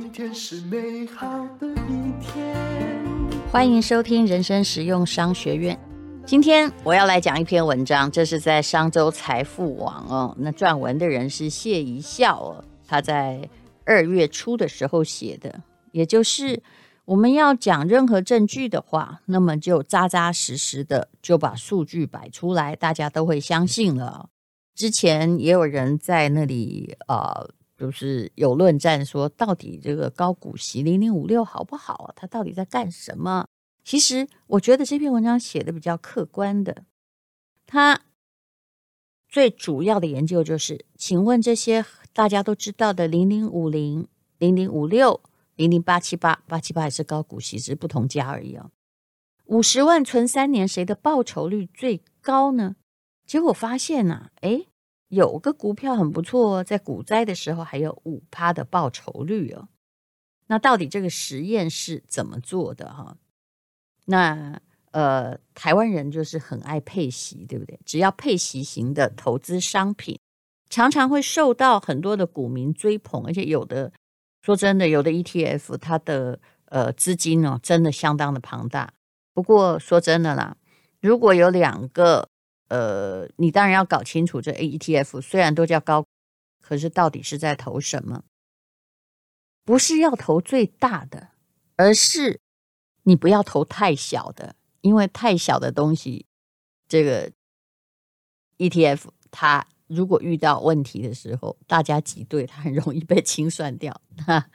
今天是美好的一天。欢迎收听人生实用商学院。今天我要来讲一篇文章，这是在商周财富网哦。那撰文的人是谢一笑，他在二月初的时候写的，也就是我们要讲任何证据的话，那么就扎扎实实的就把数据摆出来，大家都会相信了。之前也有人在那里呃。就是有论战说，到底这个高股息零零五六好不好啊？它到底在干什么？其实我觉得这篇文章写的比较客观的，它最主要的研究就是，请问这些大家都知道的零零五零、零零五六、零零八七八、八七八也是高股息，只是不同家而已啊。五十万存三年，谁的报酬率最高呢？结果发现呐、啊，诶有个股票很不错，在股灾的时候还有五趴的报酬率哦。那到底这个实验是怎么做的哈？那呃，台湾人就是很爱配息，对不对？只要配息型的投资商品，常常会受到很多的股民追捧，而且有的说真的，有的 ETF 它的呃资金哦，真的相当的庞大。不过说真的啦，如果有两个。呃，你当然要搞清楚这 ETF 虽然都叫高，可是到底是在投什么？不是要投最大的，而是你不要投太小的，因为太小的东西，这个 ETF 它如果遇到问题的时候，大家挤兑，它很容易被清算掉。那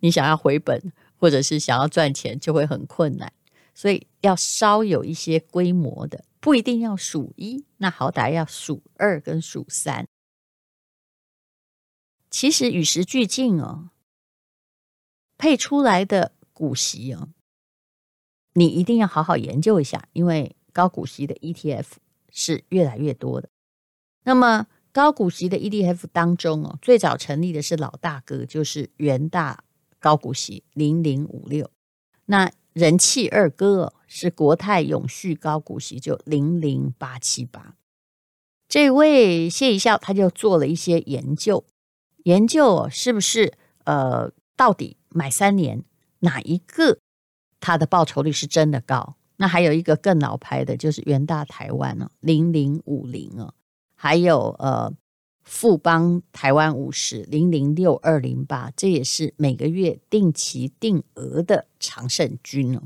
你想要回本，或者是想要赚钱，就会很困难。所以要稍有一些规模的。不一定要数一，那好歹要数二跟数三。其实与时俱进哦，配出来的股息哦，你一定要好好研究一下，因为高股息的 ETF 是越来越多的。那么高股息的 ETF 当中哦，最早成立的是老大哥，就是元大高股息零零五六。那人气二哥是国泰永续高股息，就零零八七八。这位谢宜孝他就做了一些研究，研究是不是呃，到底买三年哪一个它的报酬率是真的高？那还有一个更老牌的，就是元大台湾哦，零零五零哦，还有呃。富邦台湾五十零零六二零八，这也是每个月定期定额的常胜军哦。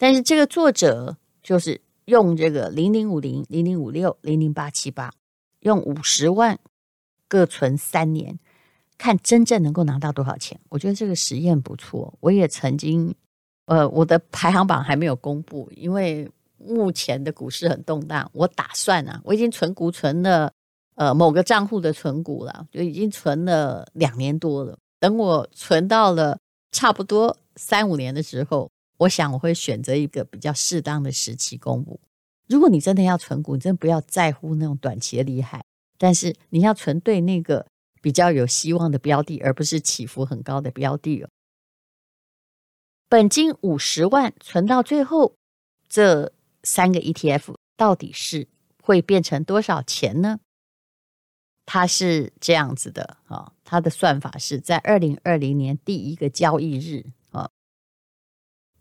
但是这个作者就是用这个零零五零零零五六零零八七八，用五十万各存三年，看真正能够拿到多少钱。我觉得这个实验不错。我也曾经，呃，我的排行榜还没有公布，因为目前的股市很动荡。我打算啊，我已经存股存了。呃，某个账户的存股了，就已经存了两年多了。等我存到了差不多三五年的时候，我想我会选择一个比较适当的时期公布。如果你真的要存股，你真的不要在乎那种短期的厉害，但是你要存对那个比较有希望的标的，而不是起伏很高的标的哦。本金五十万存到最后，这三个 ETF 到底是会变成多少钱呢？它是这样子的啊，它的算法是在二零二零年第一个交易日，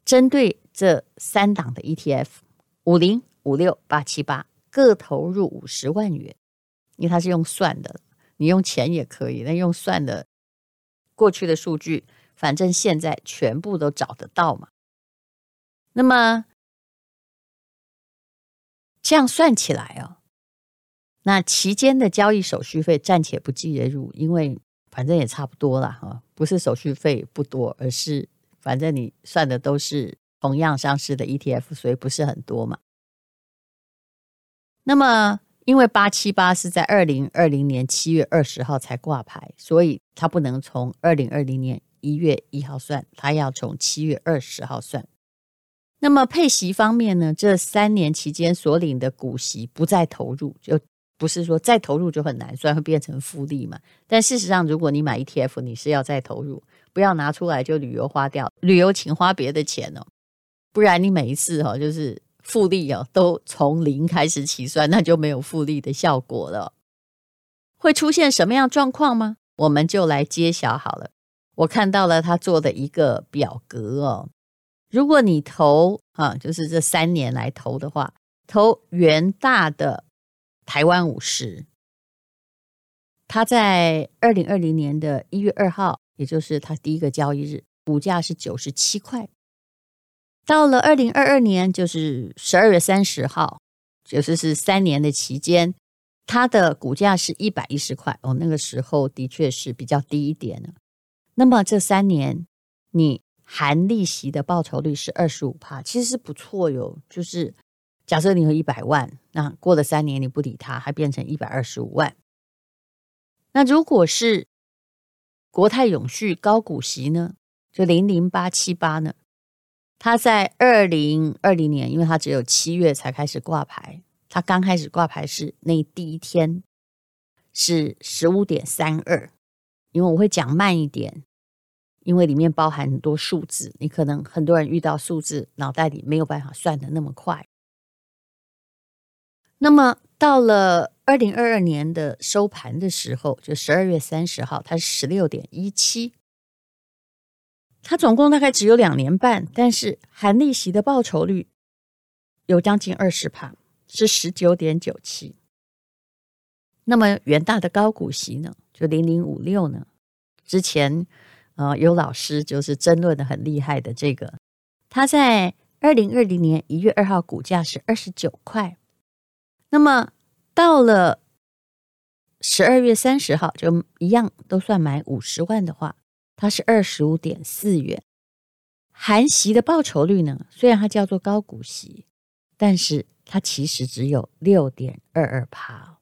针对这三档的 ETF 五零、五六、八七八各投入五十万元，因为它是用算的，你用钱也可以，那用算的过去的数据，反正现在全部都找得到嘛。那么这样算起来哦。那期间的交易手续费暂且不计入，因为反正也差不多了哈，不是手续费不多，而是反正你算的都是同样上市的 ETF，所以不是很多嘛。那么因为八七八是在二零二零年七月二十号才挂牌，所以它不能从二零二零年一月一号算，它要从七月二十号算。那么配息方面呢，这三年期间所领的股息不再投入就。不是说再投入就很难算，会变成复利嘛？但事实上，如果你买 ETF，你是要再投入，不要拿出来就旅游花掉，旅游请花别的钱哦，不然你每一次哈就是复利哦，都从零开始起算，那就没有复利的效果了。会出现什么样状况吗？我们就来揭晓好了。我看到了他做的一个表格哦。如果你投啊，就是这三年来投的话，投元大的台湾五十，他在二零二零年的一月二号，也就是他第一个交易日，股价是九十七块。到了二零二二年，就是十二月三十号，就是是三年的期间，它的股价是一百一十块哦。那个时候的确是比较低一点的。那么这三年，你含利息的报酬率是二十五趴，其实是不错哟。就是假设你有一百万，那过了三年你不理它，还变成一百二十五万。那如果是国泰永续高股息呢？就零零八七八呢？他在二零二零年，因为他只有七月才开始挂牌，他刚开始挂牌是那第一天是十五点三二，因为我会讲慢一点，因为里面包含很多数字，你可能很多人遇到数字脑袋里没有办法算的那么快。那么到了二零二二年的收盘的时候，就十二月三十号，它是十六点一七。它总共大概只有两年半，但是含利息的报酬率有将近二十帕，是十九点九七。那么元大的高股息呢，就零零五六呢，之前呃有老师就是争论的很厉害的这个，它在二零二零年一月二号股价是二十九块，那么到了十二月三十号就一样都算买五十万的话。它是二十五点四元，含息的报酬率呢？虽然它叫做高股息，但是它其实只有六点二二趴。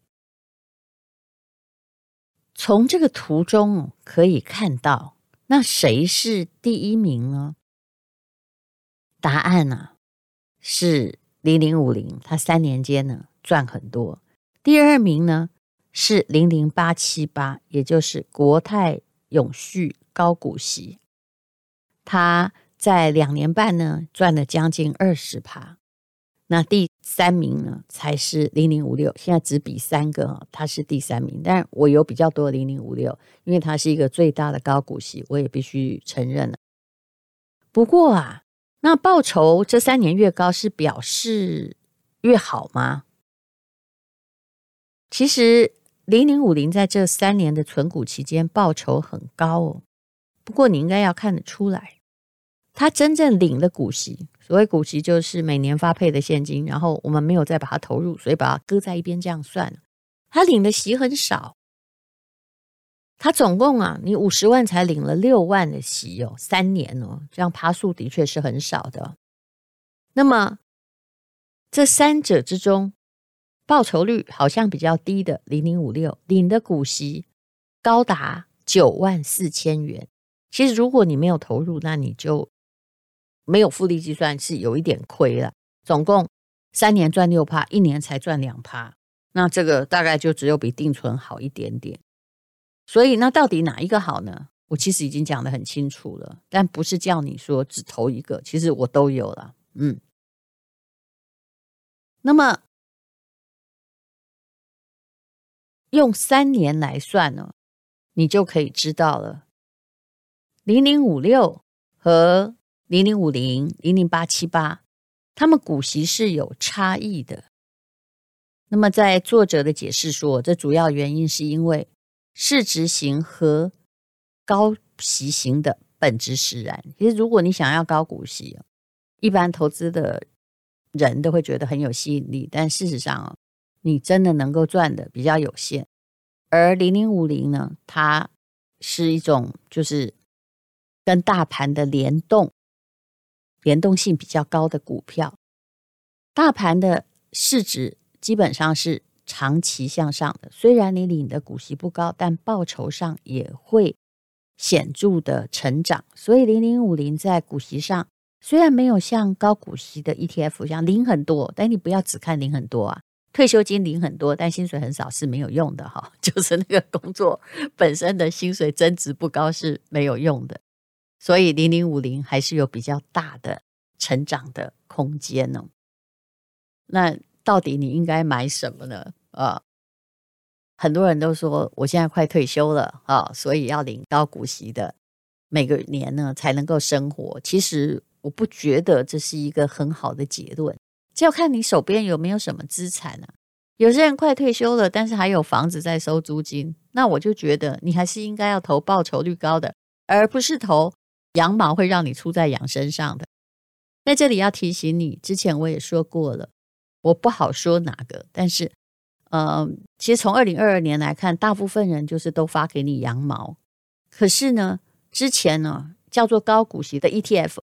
从这个图中可以看到，那谁是第一名呢？答案呢、是零零五零，它三年间呢赚很多。第二名呢是零零八七八，也就是国泰永续。高股息，他在两年半呢赚了将近二十趴。那第三名呢才是零零五六，现在只比三个，他是第三名。但我有比较多的零零五六，因为它是一个最大的高股息，我也必须承认了。不过啊，那报酬这三年越高，是表示越好吗？其实零零五零在这三年的存股期间报酬很高哦。不过你应该要看得出来，他真正领的股息，所谓股息就是每年发配的现金，然后我们没有再把它投入，所以把它搁在一边这样算。他领的息很少，他总共啊，你五十万才领了六万的息哦，三年哦，这样爬数的确是很少的。那么这三者之中，报酬率好像比较低的零零五六领的股息高达九万四千元。其实，如果你没有投入，那你就没有复利计算，是有一点亏了。总共三年赚六趴，一年才赚两趴，那这个大概就只有比定存好一点点。所以，那到底哪一个好呢？我其实已经讲得很清楚了，但不是叫你说只投一个，其实我都有了。嗯，那么用三年来算呢，你就可以知道了。零零五六和零零五零、零零八七八，他们股息是有差异的。那么，在作者的解释说，这主要原因是因为市值型和高息型的本质使然。其实，如果你想要高股息，一般投资的人都会觉得很有吸引力，但事实上，你真的能够赚的比较有限。而零零五零呢，它是一种就是。跟大盘的联动，联动性比较高的股票，大盘的市值基本上是长期向上的。虽然你领的股息不高，但报酬上也会显著的成长。所以零零五零在股息上虽然没有像高股息的 ETF 一样领很多，但你不要只看领很多啊。退休金领很多，但薪水很少是没有用的哈。就是那个工作本身的薪水增值不高是没有用的。所以零零五零还是有比较大的成长的空间呢。那到底你应该买什么呢？啊，很多人都说我现在快退休了啊，所以要领高股息的。每个年呢才能够生活。其实我不觉得这是一个很好的结论，这要看你手边有没有什么资产啊。有些人快退休了，但是还有房子在收租金，那我就觉得你还是应该要投报酬率高的，而不是投羊毛会让你出在羊身上的。在这里要提醒你，之前我也说过了，我不好说哪个，但是。呃，其实从二零二二年来看，大部分人就是都发给你羊毛。可是呢，之前呢叫做高股息的 ETF，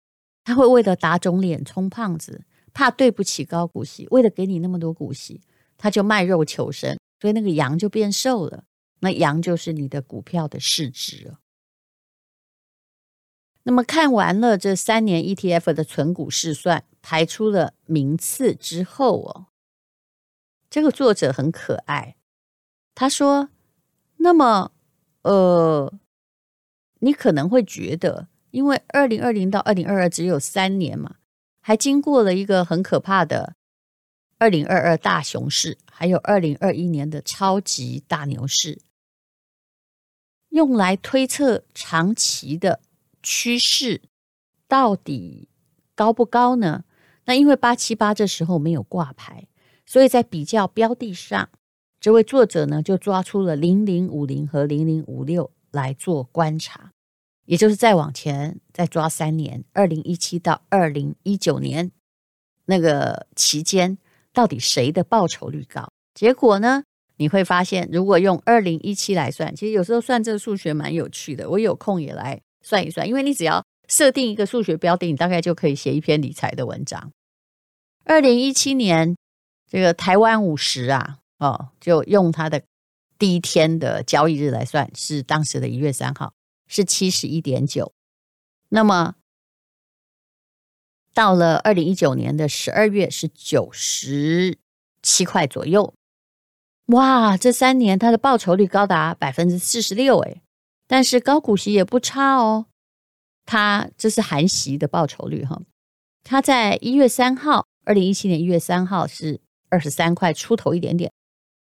他会为了打肿脸充胖子，怕对不起高股息，为了给你那么多股息，他就卖肉求生，所以那个羊就变瘦了。那羊就是你的股票的市值了。那么看完了这三年 ETF 的存股试算，排出了名次之后哦。这个作者很可爱，他说：“那么，呃，你可能会觉得，因为二零二零到二零二二只有三年嘛，还经过了一个很可怕的二零二二大熊市，还有二零二一年的超级大牛市，用来推测长期的趋势到底高不高呢？那因为八七八这时候没有挂牌。”所以在比较标的上，这位作者呢就抓出了零零五零和零零五六来做观察，也就是再往前再抓三年，二零一七到二零一九年那个期间，到底谁的报酬率高？结果呢，你会发现，如果用二零一七来算，其实有时候算这个数学蛮有趣的。我有空也来算一算，因为你只要设定一个数学标的，你大概就可以写一篇理财的文章。二零一七年。这个台湾五十啊，哦，就用它的第一天的交易日来算，是当时的一月三号，是七十一点九。那么到了二零一九年的十二月，是九十七块左右。哇，这三年它的报酬率高达百分之四十六，诶，但是高股息也不差哦。它这是含息的报酬率哈，它在一月三号，二零一七年一月三号是。二十三块出头一点点，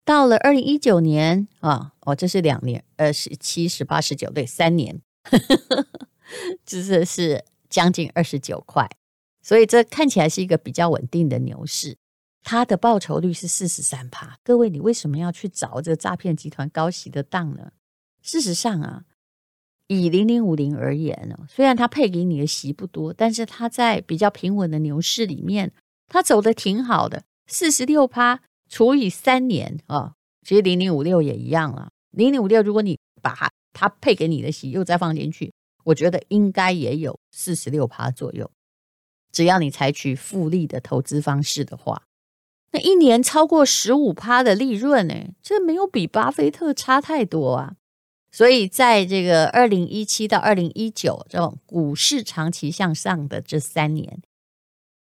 到了二零一九年啊，哦，这是两年，呃，十七、十八、十九，对，三年，这是是将近二十九块，所以这看起来是一个比较稳定的牛市。它的报酬率是四十三趴。各位，你为什么要去找这个诈骗集团高息的当呢？事实上啊，以零零五零而言呢，虽然它配给你的息不多，但是它在比较平稳的牛市里面，它走得挺好的。四十六趴除以三年啊，其实零零五六也一样了。零零五六，如果你把它它配给你的息又再放进去，我觉得应该也有四十六趴左右。只要你采取复利的投资方式的话，那一年超过十五趴的利润呢，这没有比巴菲特差太多啊。所以在这个二零一七到二零一九这种股市长期向上的这三年。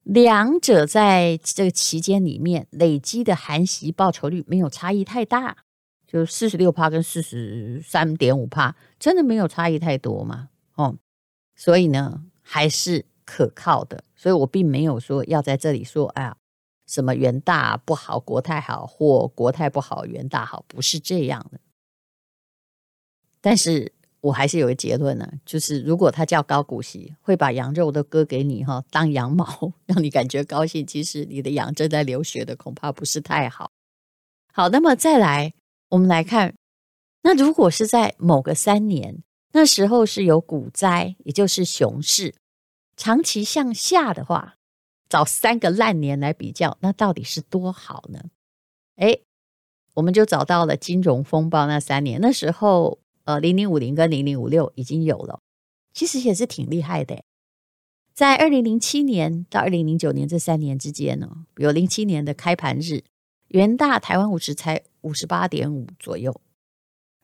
两者在这个期间里面累积的含息报酬率没有差异太大，就四十六趴跟四十三点五趴，真的没有差异太多嘛？哦，所以呢还是可靠的。所以我并没有说要在这里说，哎呀，什么元大不好，国泰好，或国泰不好，元大好，不是这样的。但是。我还是有个结论呢，就是如果它叫高股息，会把羊肉都割给你哈，当羊毛，让你感觉高兴。其实你的羊正在流血的，恐怕不是太好。好，那么再来，我们来看，那如果是在某个三年，那时候是有股灾，也就是熊市，长期向下的话，找三个烂年来比较，那到底是多好呢？诶，我们就找到了金融风暴那三年，那时候。呃，零零五零跟零零五六已经有了，其实也是挺厉害的。在二零零七年到二零零九年这三年之间呢，比如零七年的开盘日，元大台湾五十才五十八点五左右。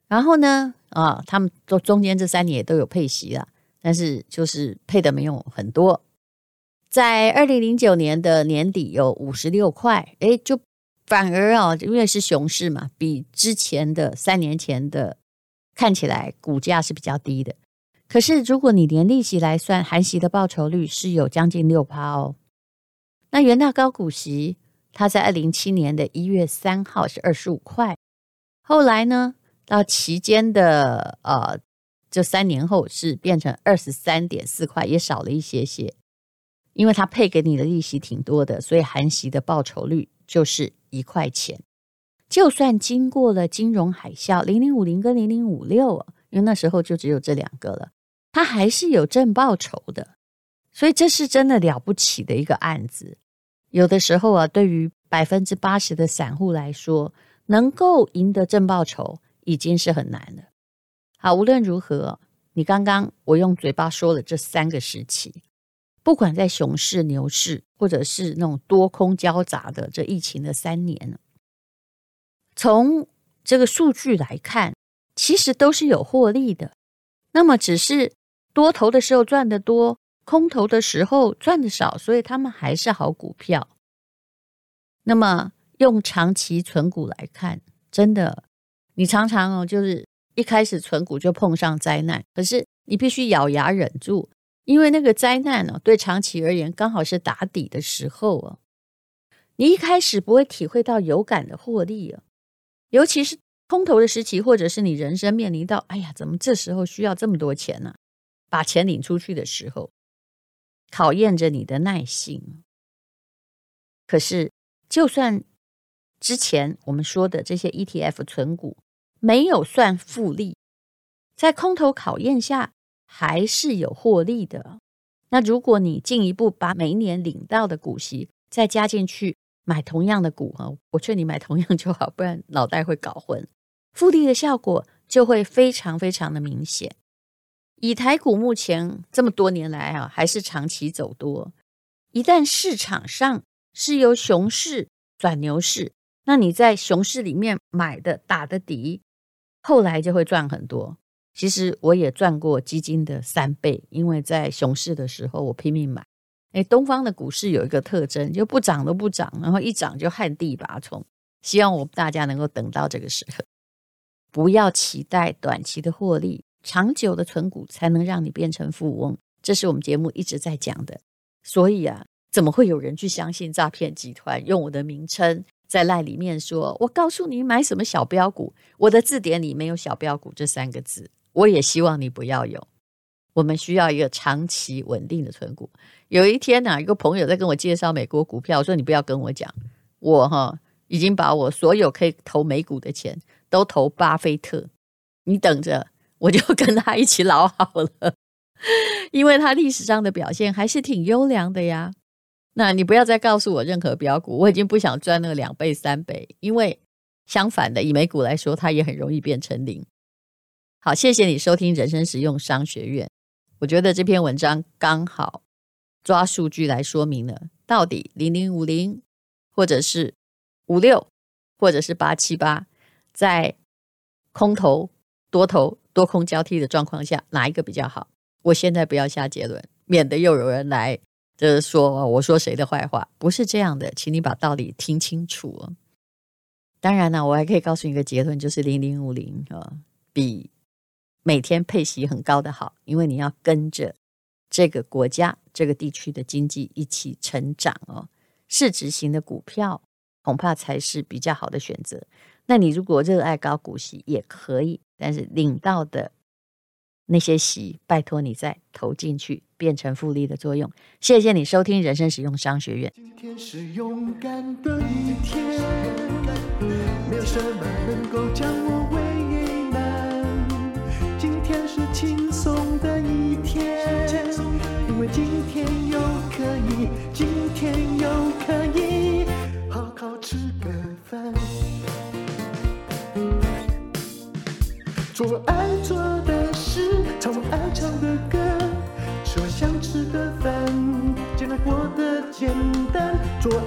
然后呢，啊，他们都中间这三年也都有配息了，但是就是配的没有很多。在二零零九年的年底有五十六块，诶，就反而啊，因为是熊市嘛，比之前的三年前的。看起来股价是比较低的，可是如果你连利息来算，含息的报酬率是有将近六趴哦。那元大高股息，它在二零零七年的一月三号是二十五块，后来呢，到期间的呃就三年后是变成二十三点四块，也少了一些些。因为他配给你的利息挺多的，所以含息的报酬率就是一块钱。就算经过了金融海啸，零零五零跟零零五六，因为那时候就只有这两个了，它还是有正报酬的。所以这是真的了不起的一个案子。有的时候啊，对于百分之八十的散户来说，能够赢得正报酬已经是很难了。好，无论如何，你刚刚我用嘴巴说了这三个时期。不管在熊市、牛市，或者是那种多空交杂的这疫情的三年，从这个数据来看，其实都是有获利的。那么，只是多头的时候赚得多，空头的时候赚得少，所以他们还是好股票。那么，用长期存股来看，真的，你常常哦，就是一开始存股就碰上灾难，可是你必须咬牙忍住。因为那个灾难呢，对长期而言刚好是打底的时候啊。你一开始不会体会到有感的获利啊，尤其是空头的时期，或者是你人生面临到“哎呀，怎么这时候需要这么多钱呢？”把钱领出去的时候，考验着你的耐性。可是，就算之前我们说的这些 ETF 存股没有算复利，在空头考验下，还是有获利的。那如果你进一步把每一年领到的股息再加进去，买同样的股啊，我劝你买同样就好，不然脑袋会搞混。复利的效果就会非常非常的明显。以台股目前这么多年来啊，还是长期走多。一旦市场上是由熊市转牛市，那你在熊市里面买的打的底，后来就会赚很多。其实我也赚过基金的三倍，因为在熊市的时候我拼命买。哎，东方的股市有一个特征，就不涨都不涨，然后一涨就旱地拔葱。希望我们大家能够等到这个时候，不要期待短期的获利，长久的存股才能让你变成富翁。这是我们节目一直在讲的。所以啊，怎么会有人去相信诈骗集团用我的名称在赖里面说，我告诉你买什么小标股，我的字典里没有小标股这三个字。我也希望你不要有，我们需要一个长期稳定的存股。有一天呢、一个朋友在跟我介绍美国股票，说你不要跟我讲，我哈已经把我所有可以投美股的钱都投巴菲特，你等着，我就跟他一起老好了，因为他历史上的表现还是挺优良的呀。那你不要再告诉我任何标股，我已经不想赚那个两倍三倍，因为相反的，以美股来说，它也很容易变成零。好，谢谢你收听人生实用商学院。我觉得这篇文章刚好抓数据来说明了，到底零零五零，或者是五六，或者是八七八，在空头、多头、多空交替的状况下，哪一个比较好？我现在不要下结论，免得又有人来就是说我说谁的坏话。不是这样的，请你把道理听清楚。当然呢，我还可以告诉你一个结论，就是零零五零啊，比。每天配息很高的好，因为你要跟着这个国家、这个地区的经济一起成长哦。市值型的股票恐怕才是比较好的选择。那你如果热爱高股息也可以，但是领到的那些息，拜托你再投进去，变成复利的作用。谢谢你收听人生实用商学院。今天是勇敢的一天，没有什么能够将我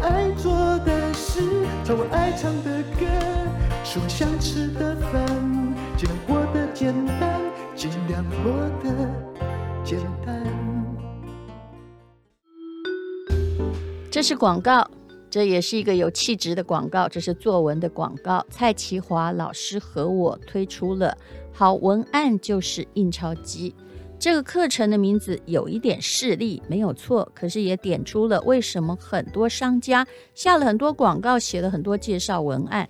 爱做的事，唱我爱唱的歌，吃我想吃的饭，尽量过得简单。尽量过得简单。这是广告，这也是一个有气质的广告。这是作文的广告。蔡其华老师和我推出了《好文案就是印钞机》这个课程的名字有一点势利，没有错。可是也点出了为什么很多商家下了很多广告，写了很多介绍文案。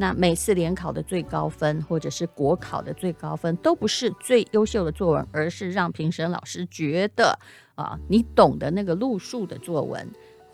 那每次联考的最高分，或者是国考的最高分，都不是最优秀的作文，而是让评审老师觉得啊，你懂得那个路数的作文。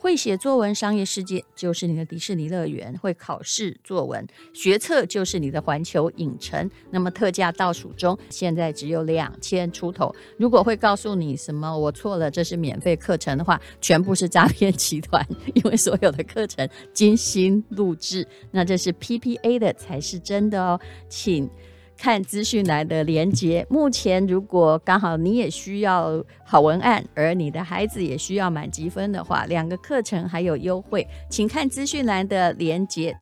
会写作文，商业世界就是你的迪士尼乐园；会考试作文，学测就是你的环球影城。那么特价倒数中，现在只有两千出头。如果会告诉你什么我错了，这是免费课程的话，全部是诈骗集团，因为所有的课程精心录制，那这是 PPA 的才是真的哦，请。看资讯栏的连接。目前，如果刚好你也需要好文案，而你的孩子也需要满积分的话，两个课程还有优惠，请看资讯栏的连接。